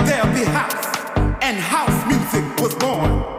music, music, music, music, music, music.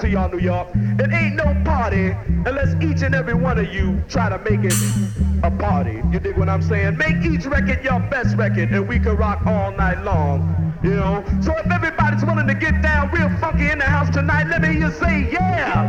To y'all, New York. It ain't no party unless each and every one of you try to make it a party. You dig what I'm saying? Make each record your best record, and we can rock all night long. You know? So if everybody's willing to get down real funky in the house tonight, let me hear you say, yeah!